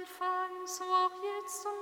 Anfang, so auch jetzt und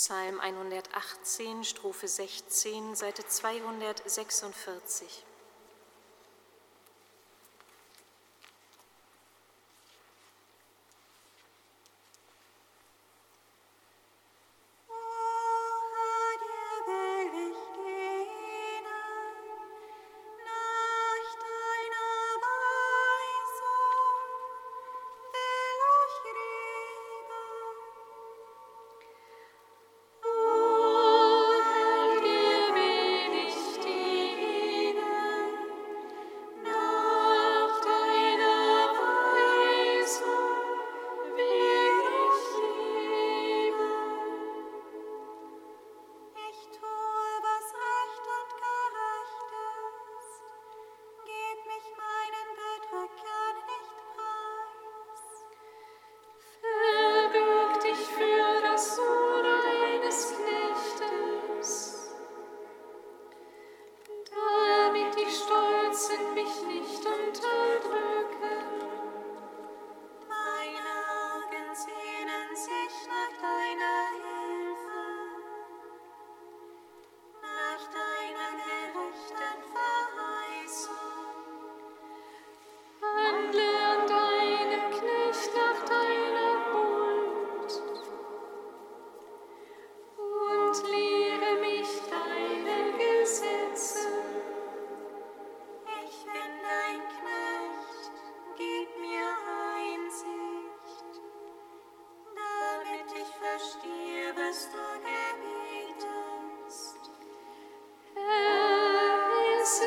Psalm 118, Strophe 16, Seite 246.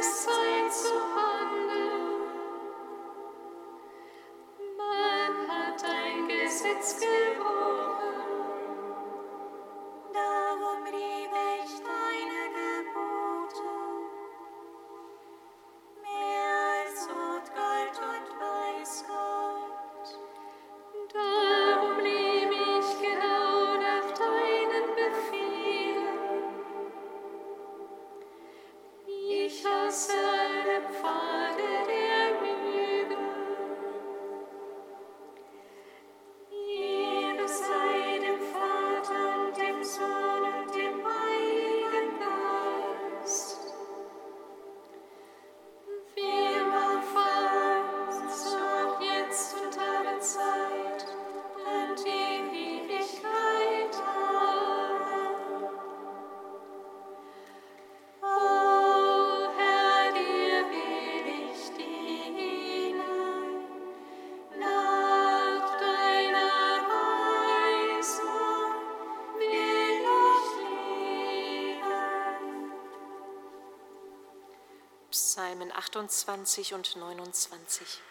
I'm sorry. 28 und 29.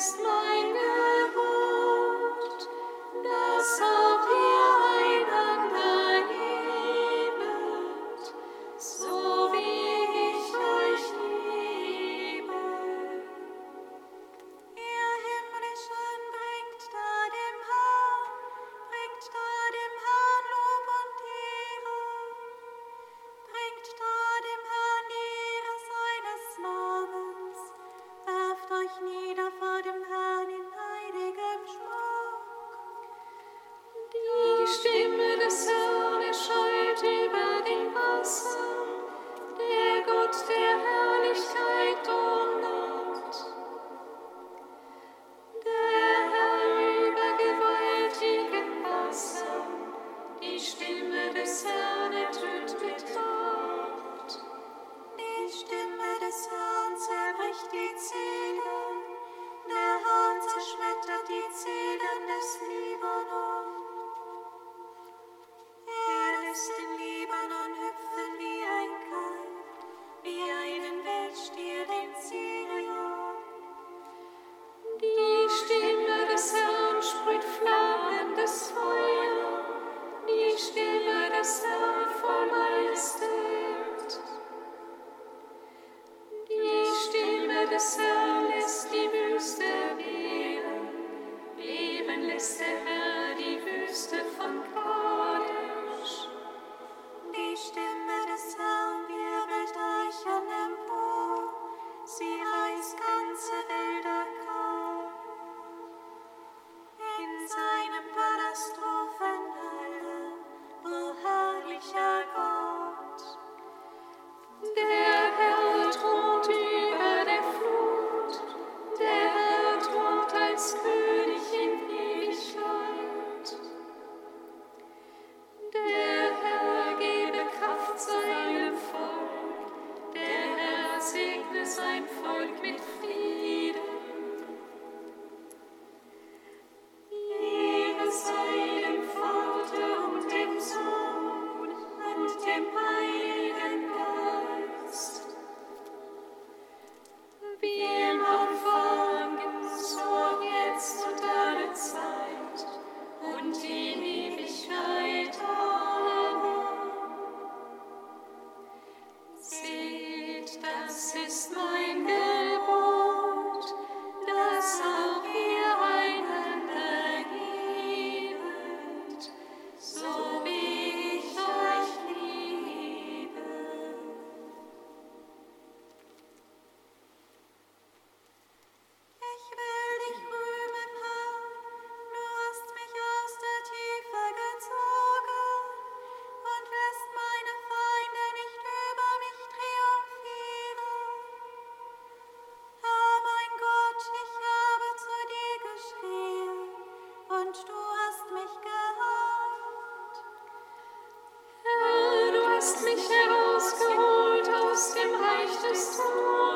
das ist happy. hast mich herausgeholt aus dem Reich des Todes.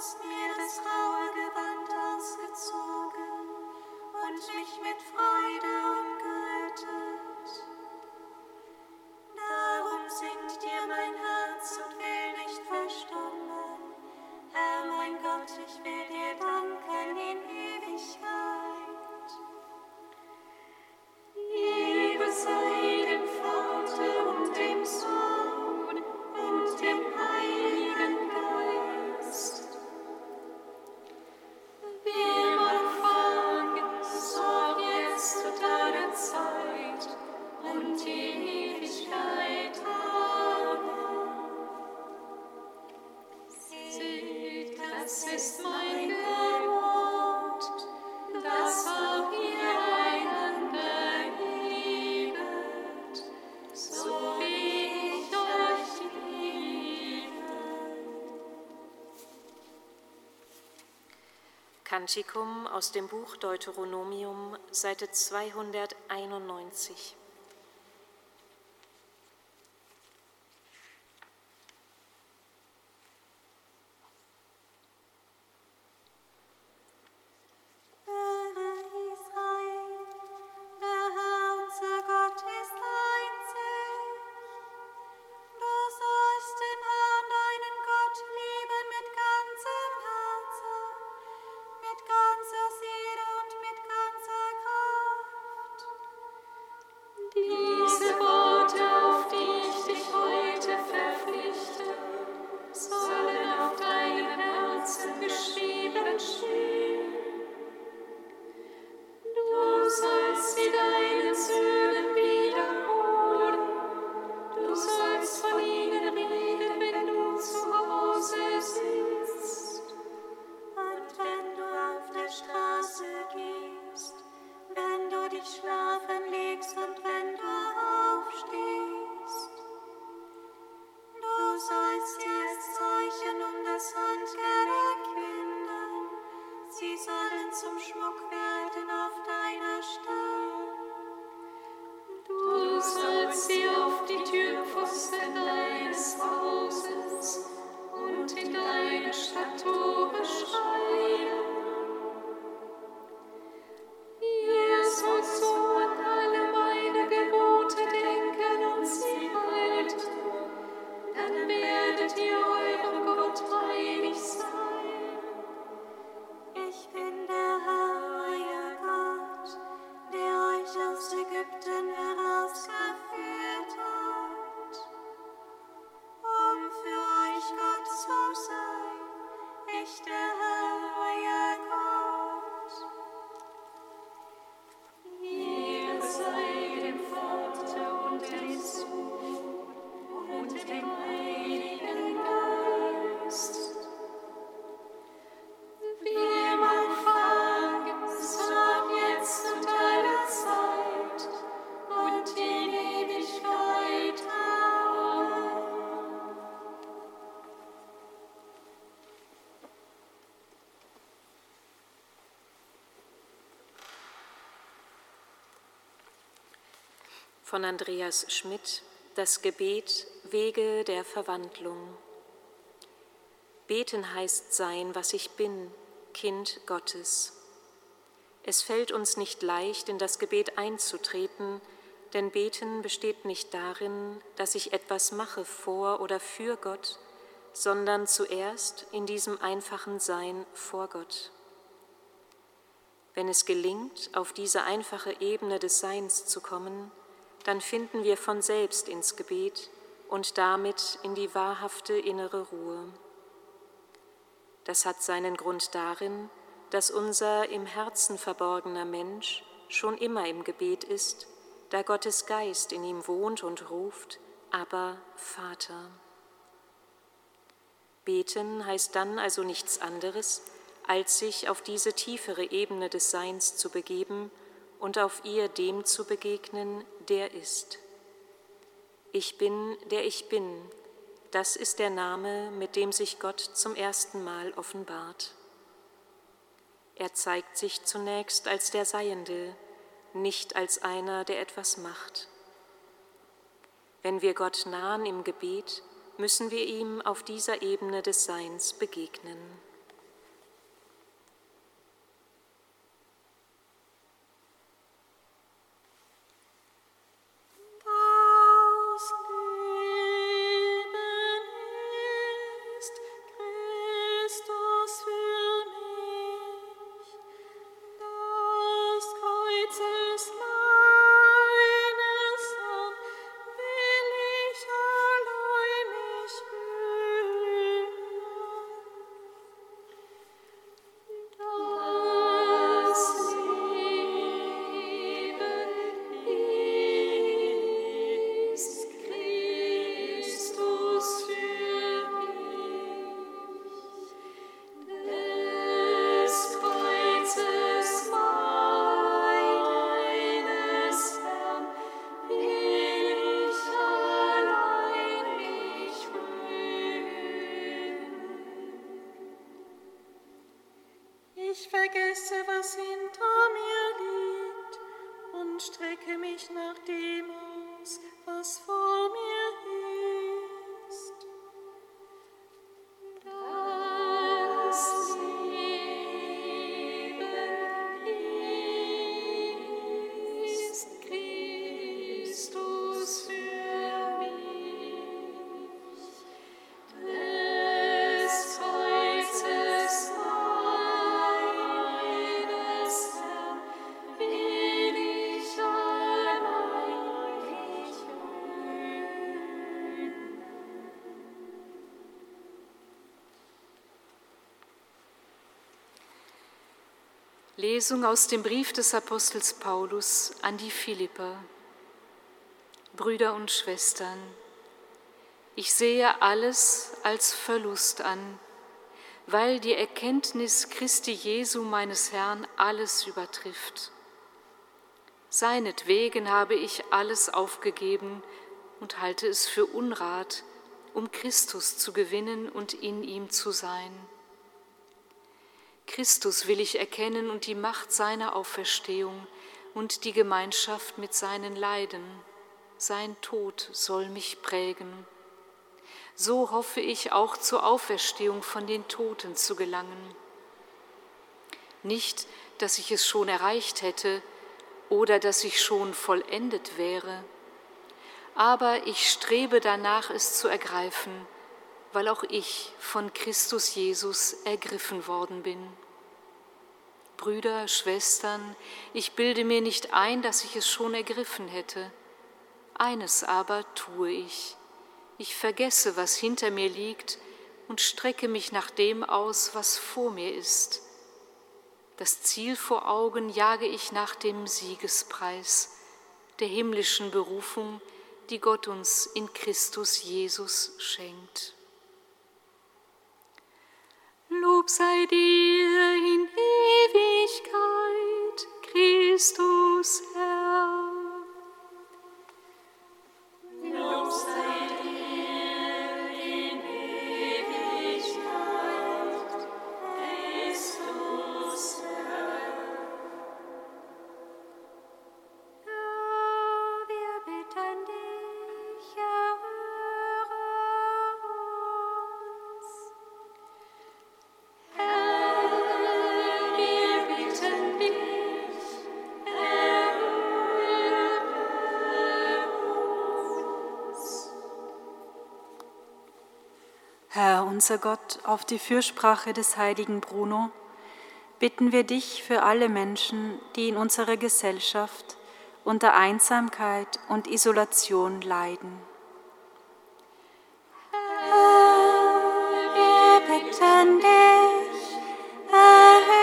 hast mir das raue Gewand ausgezogen. Kantikum aus dem Buch Deuteronomium, Seite 291. von Andreas Schmidt Das Gebet Wege der Verwandlung. Beten heißt sein, was ich bin, Kind Gottes. Es fällt uns nicht leicht, in das Gebet einzutreten, denn Beten besteht nicht darin, dass ich etwas mache vor oder für Gott, sondern zuerst in diesem einfachen Sein vor Gott. Wenn es gelingt, auf diese einfache Ebene des Seins zu kommen, dann finden wir von selbst ins Gebet und damit in die wahrhafte innere Ruhe. Das hat seinen Grund darin, dass unser im Herzen verborgener Mensch schon immer im Gebet ist, da Gottes Geist in ihm wohnt und ruft, aber Vater. Beten heißt dann also nichts anderes, als sich auf diese tiefere Ebene des Seins zu begeben und auf ihr dem zu begegnen, der ist. Ich bin, der ich bin, das ist der Name, mit dem sich Gott zum ersten Mal offenbart. Er zeigt sich zunächst als der Seiende, nicht als einer, der etwas macht. Wenn wir Gott nahen im Gebet, müssen wir ihm auf dieser Ebene des Seins begegnen. Lesung aus dem Brief des Apostels Paulus an die Philipper. Brüder und Schwestern, ich sehe alles als Verlust an, weil die Erkenntnis Christi Jesu meines Herrn alles übertrifft. Seinetwegen habe ich alles aufgegeben und halte es für Unrat, um Christus zu gewinnen und in ihm zu sein Christus will ich erkennen und die Macht seiner Auferstehung und die Gemeinschaft mit seinen Leiden. Sein Tod soll mich prägen. So hoffe ich auch zur Auferstehung von den Toten zu gelangen. Nicht, dass ich es schon erreicht hätte oder dass ich schon vollendet wäre, aber ich strebe danach, es zu ergreifen, weil auch ich von Christus Jesus ergriffen worden bin. Brüder, Schwestern, ich bilde mir nicht ein, dass ich es schon ergriffen hätte. Eines aber tue ich. Ich vergesse, was hinter mir liegt und strecke mich nach dem aus, was vor mir ist. Das Ziel vor Augen jage ich nach dem Siegespreis, der himmlischen Berufung, die Gott uns in Christus Jesus schenkt. Lob sei dir in Ewigkeit, Christus Herr. Unser Gott, auf die Fürsprache des heiligen Bruno bitten wir dich für alle Menschen, die in unserer Gesellschaft unter Einsamkeit und Isolation leiden. Herr, wir bitten dich, erhöre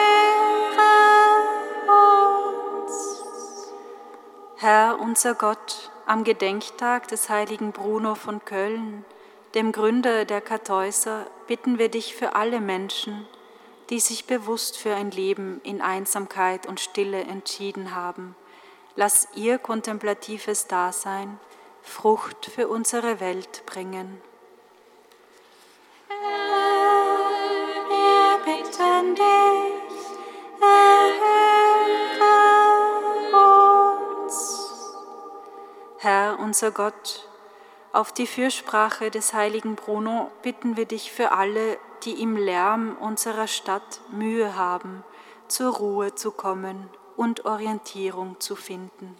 uns. Herr unser Gott, am Gedenktag des heiligen Bruno von Köln, dem Gründer der Kartäuser, bitten wir dich für alle Menschen, die sich bewusst für ein Leben in Einsamkeit und Stille entschieden haben. Lass ihr kontemplatives Dasein Frucht für unsere Welt bringen. Wir bitten dich, erhöre uns. Herr unser Gott, auf die Fürsprache des heiligen Bruno bitten wir dich für alle, die im Lärm unserer Stadt Mühe haben, zur Ruhe zu kommen und Orientierung zu finden.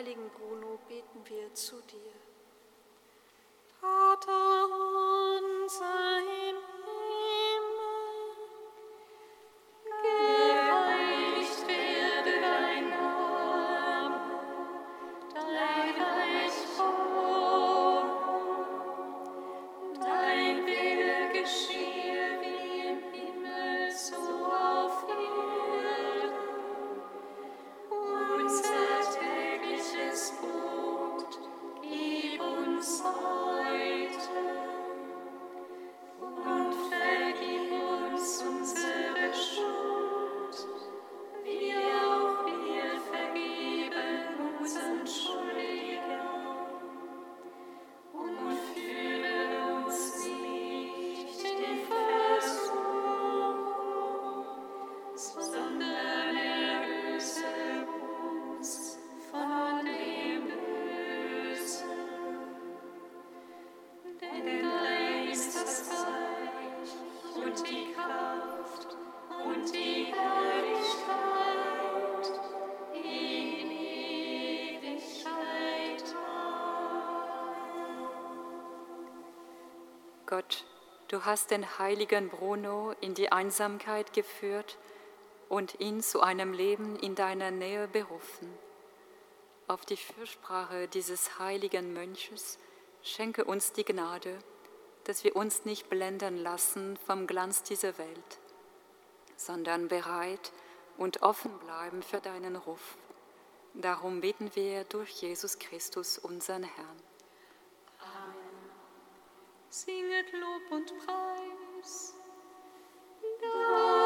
Heiligen Bruno beten wir zu dir. Du hast den heiligen Bruno in die Einsamkeit geführt und ihn zu einem Leben in deiner Nähe berufen. Auf die Fürsprache dieses heiligen Mönches schenke uns die Gnade, dass wir uns nicht blenden lassen vom Glanz dieser Welt, sondern bereit und offen bleiben für deinen Ruf. Darum beten wir durch Jesus Christus, unseren Herrn singet Lob und Preis. Dank.